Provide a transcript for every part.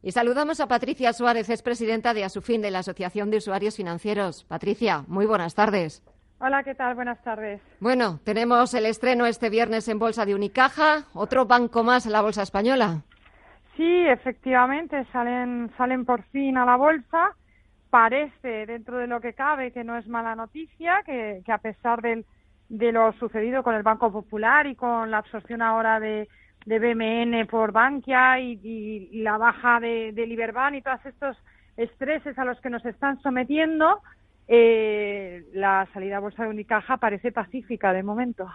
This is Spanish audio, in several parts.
Y saludamos a Patricia Suárez, es presidenta de Asufin, de la Asociación de Usuarios Financieros. Patricia, muy buenas tardes. Hola, ¿qué tal? Buenas tardes. Bueno, tenemos el estreno este viernes en Bolsa de Unicaja, otro banco más en la Bolsa Española. Sí, efectivamente, salen, salen por fin a la Bolsa. Parece, dentro de lo que cabe, que no es mala noticia, que, a pesar de lo sucedido con el Banco Popular y con la absorción ahora de, de BMN por Bankia y, la baja de, de Liberbank y todos estos estreses a los que nos están sometiendo, eh, la salida a bolsa de Unicaja parece pacífica de momento.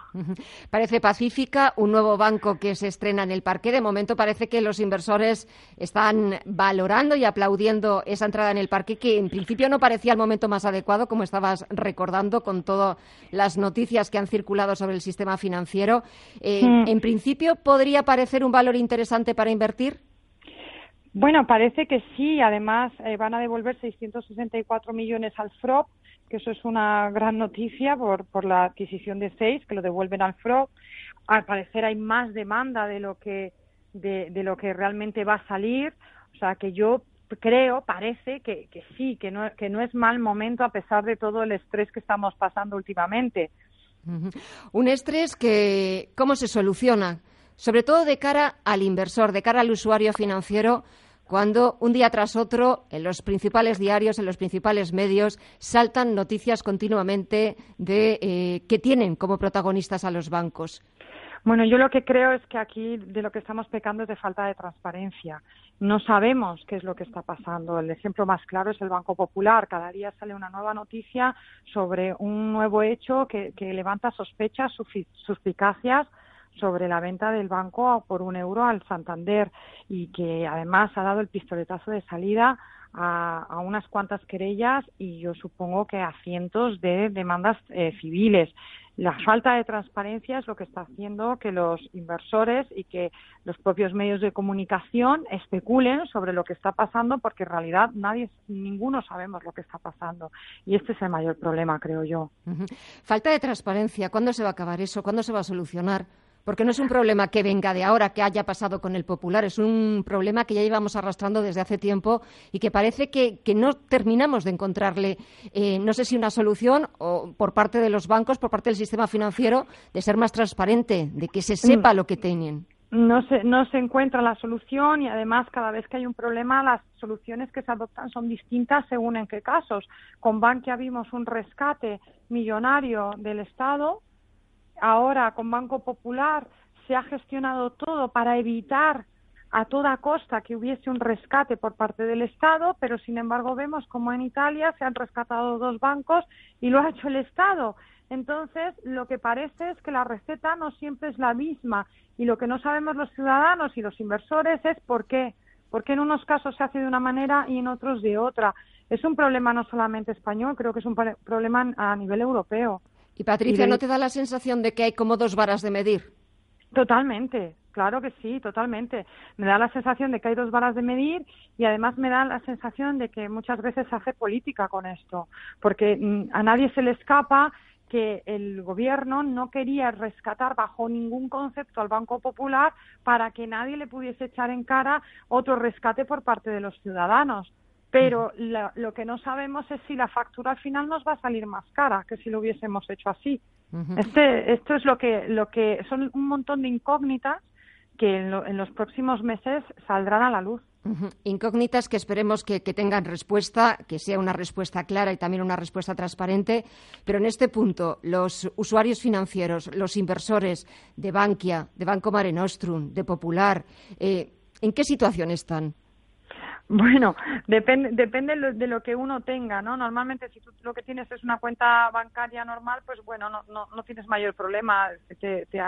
Parece pacífica, un nuevo banco que se estrena en el parque. De momento parece que los inversores están valorando y aplaudiendo esa entrada en el parque, que en principio no parecía el momento más adecuado, como estabas recordando con todas las noticias que han circulado sobre el sistema financiero. Eh, mm. En principio, ¿podría parecer un valor interesante para invertir? Bueno, parece que sí. Además, eh, van a devolver 664 millones al FROP, que eso es una gran noticia por, por la adquisición de seis, que lo devuelven al FROP. Al parecer hay más demanda de lo que de, de lo que realmente va a salir. O sea, que yo creo, parece que, que sí, que no, que no es mal momento a pesar de todo el estrés que estamos pasando últimamente. Un estrés que, ¿cómo se soluciona? Sobre todo de cara al inversor, de cara al usuario financiero, cuando un día tras otro en los principales diarios, en los principales medios, saltan noticias continuamente de eh, que tienen como protagonistas a los bancos. Bueno, yo lo que creo es que aquí de lo que estamos pecando es de falta de transparencia. No sabemos qué es lo que está pasando. El ejemplo más claro es el Banco Popular. Cada día sale una nueva noticia sobre un nuevo hecho que, que levanta sospechas, suspicacias sobre la venta del banco por un euro al Santander y que además ha dado el pistoletazo de salida a, unas cuantas querellas y yo supongo que a cientos de demandas eh, civiles. La falta de transparencia es lo que está haciendo que los inversores y que los propios medios de comunicación especulen sobre lo que está pasando porque en realidad nadie, ninguno sabemos lo que está pasando. Y este es el mayor problema, creo yo. Falta de transparencia. ¿Cuándo se va a acabar eso? ¿Cuándo se va a solucionar? Porque no es un problema que venga de ahora, que haya pasado con el popular, es un problema que ya llevamos arrastrando desde hace tiempo y que parece que, no terminamos de encontrarle, eh, no sé si una solución o por parte de los bancos, por parte del sistema financiero, de ser más transparente, de que se sepa mm. lo que tienen. No se, no se encuentra la solución y además cada vez que hay un problema las soluciones que se adoptan son distintas según en qué casos. Con Bankia vimos un rescate millonario del Estado ahora con Banco Popular se ha gestionado todo para evitar a toda costa que hubiese un rescate por parte del Estado, pero sin embargo vemos como en Italia se han rescatado dos bancos y lo ha hecho el Estado. Entonces, lo que parece es que la receta no siempre es la misma y lo que no sabemos los ciudadanos y los inversores es por qué. Porque en unos casos se hace de una manera y en otros de otra. Es un problema no solamente español, creo que es un problema a nivel europeo. Y Patricia, ¿no te da la sensación de que hay como dos varas de medir? Totalmente, claro que sí, totalmente. Me da la sensación de que hay dos varas de medir y además me da la sensación de que muchas veces se hace política con esto, porque mm, a nadie se le escapa que el gobierno no quería rescatar bajo ningún concepto al Banco Popular para que nadie le pudiese echar en cara otro rescate por parte de los ciudadanos pero lo que no sabemos es si la factura al final nos va a salir más cara que si lo hubiésemos hecho así. este, esto es lo que, lo que son un montón de incógnitas que en, los próximos meses saldrán a la luz. Incógnitas que esperemos que, tengan respuesta, que sea una respuesta clara y también una respuesta transparente. Pero en este punto, los usuarios financieros, los inversores de Bankia, de Banco Mare Nostrum, de Popular, eh, ¿en qué situación están? Bueno, depende, depende de lo que uno tenga, ¿no? Normalmente si tú lo que tienes es una cuenta bancaria normal, pues bueno, no, no, no tienes mayor problema. Te, te,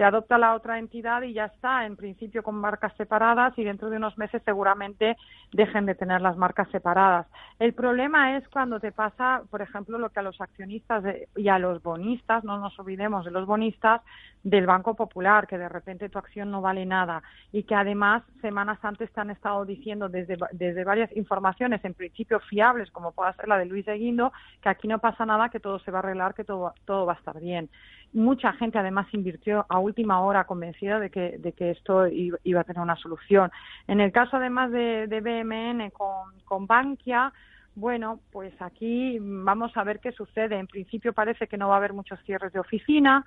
te adopta la otra entidad y ya está, en principio con marcas separadas y dentro de unos meses seguramente dejen de tener las marcas separadas. El problema es cuando te pasa, por ejemplo, lo que a los accionistas y a los bonistas, no nos olvidemos de los bonistas, del Banco Popular, que de repente tu acción no vale nada y que además semanas antes te han estado diciendo desde, desde varias informaciones, en principio fiables, como pueda ser la de Luis de Guindo, que aquí no pasa nada, que todo se va a arreglar, que todo, todo va a estar bien. Mucha gente además invirtió a última hora convencida de que, de que esto iba a tener una solución. En el caso además de, de BMN con, con Bankia, bueno, pues aquí vamos a ver qué sucede. En principio parece que no va a haber muchos cierres de oficina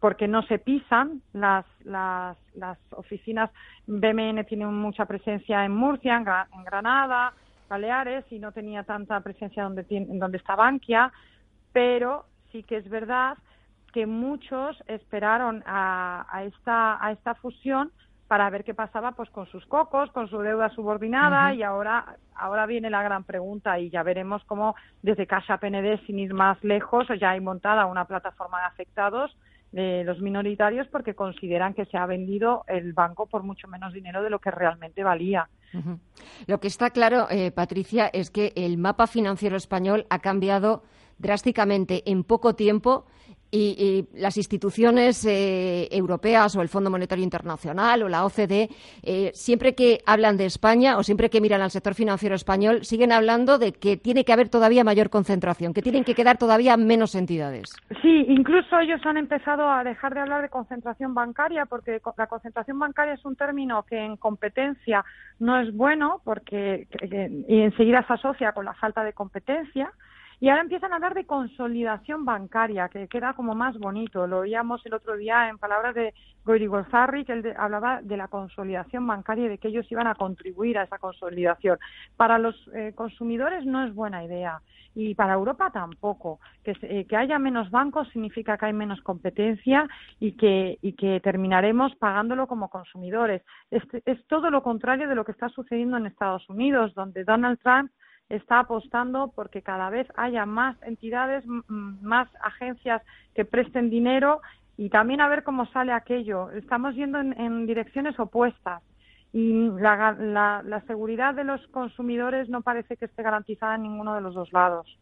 porque no se pisan las, las, las oficinas. BMN tiene mucha presencia en Murcia, en, Granada, Baleares y no tenía tanta presencia donde, tiene, donde está Bankia, pero sí que es verdad que muchos esperaron a, a, esta, a esta fusión para ver qué pasaba pues con sus cocos, con su deuda subordinada y ahora ahora viene la gran pregunta y ya veremos cómo desde Casa PND sin ir más lejos ya hay montada una plataforma de afectados de los minoritarios porque consideran que se ha vendido el banco por mucho menos dinero de lo que realmente valía. Lo que está claro, eh, Patricia, es que el mapa financiero español ha cambiado drásticamente en poco tiempo y, las instituciones eh, europeas o el Fondo Monetario Internacional o la OCDE, eh, siempre que hablan de España o siempre que miran al sector financiero español, siguen hablando de que tiene que haber todavía mayor concentración, que tienen que quedar todavía menos entidades. Sí, incluso ellos han empezado a dejar de hablar de concentración bancaria porque la concentración bancaria es un término que en competencia no es bueno porque y enseguida se asocia con la falta de competencia y ahora empiezan a hablar de consolidación bancaria, que queda como más bonito. Lo oíamos el otro día en palabras de Golzarri, que él hablaba de la consolidación bancaria y de que ellos iban a contribuir a esa consolidación. Para los eh, consumidores no es buena idea y para Europa tampoco. Que, eh, que, haya menos bancos significa que hay menos competencia y que, y que terminaremos pagándolo como consumidores. es todo lo contrario de lo que está sucediendo en Estados Unidos, donde Donald Trump está apostando porque cada vez haya más entidades, más agencias que presten dinero y también a ver cómo sale aquello. Estamos yendo en, direcciones opuestas y la, seguridad de los consumidores no parece que esté garantizada en ninguno de los dos lados.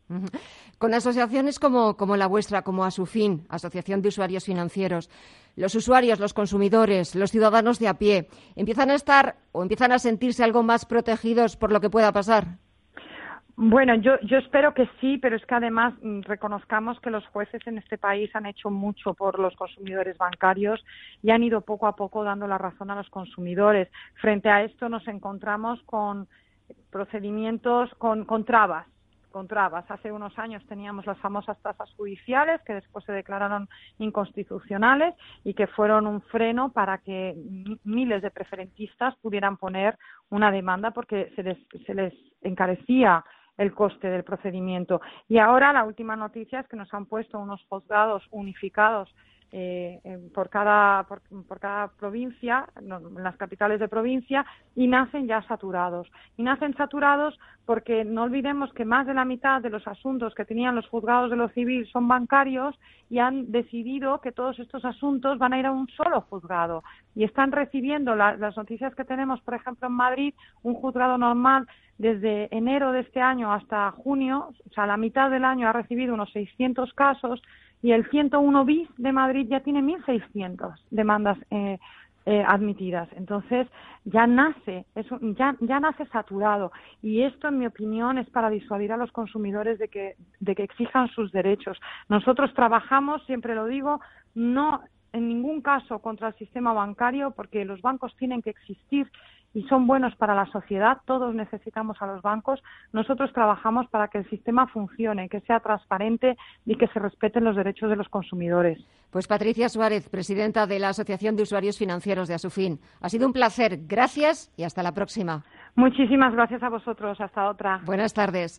Con asociaciones como, como la vuestra, como ASUFIN, Asociación de Usuarios Financieros, los usuarios, los consumidores, los ciudadanos de a pie, empiezan a estar o empiezan a sentirse algo más protegidos por lo que pueda pasar. Bueno, yo, yo espero que sí, pero es que además mm, reconozcamos que los jueces en este país han hecho mucho por los consumidores bancarios y han ido poco a poco dando la razón a los consumidores. Frente a esto nos encontramos con procedimientos, con, con trabas con. Hace unos años teníamos las famosas tasas judiciales que después se declararon inconstitucionales y que fueron un freno para que miles de preferentistas pudieran poner una demanda porque se les, se les encarecía el coste del procedimiento. Y ahora la última noticia es que nos han puesto unos juzgados unificados eh, por, cada, por, cada provincia, en las capitales de provincia, y nacen ya saturados. Y nacen saturados porque no olvidemos que más de la mitad de los asuntos que tenían los juzgados de lo civil son bancarios y han decidido que todos estos asuntos van a ir a un solo juzgado. Y están recibiendo las noticias que tenemos, por ejemplo, en Madrid, un juzgado normal desde enero de este año hasta junio, o sea, la mitad del año ha recibido unos 600 casos y el 101 bis de Madrid ya tiene 1.600 demandas eh, eh, admitidas. Entonces ya nace, eso, ya, ya nace saturado y esto, en mi opinión, es para disuadir a los consumidores de que, de que exijan sus derechos. Nosotros trabajamos, siempre lo digo, no en ningún caso contra el sistema bancario porque los bancos tienen que existir y son buenos para la sociedad, todos necesitamos a los bancos, nosotros trabajamos para que el sistema funcione, que sea transparente y que se respeten los derechos de los consumidores. Pues Patricia Suárez, presidenta de la Asociación de Usuarios Financieros de Asufin. Ha sido un placer. Gracias y hasta la próxima. Muchísimas gracias a vosotros. Hasta otra. Buenas tardes.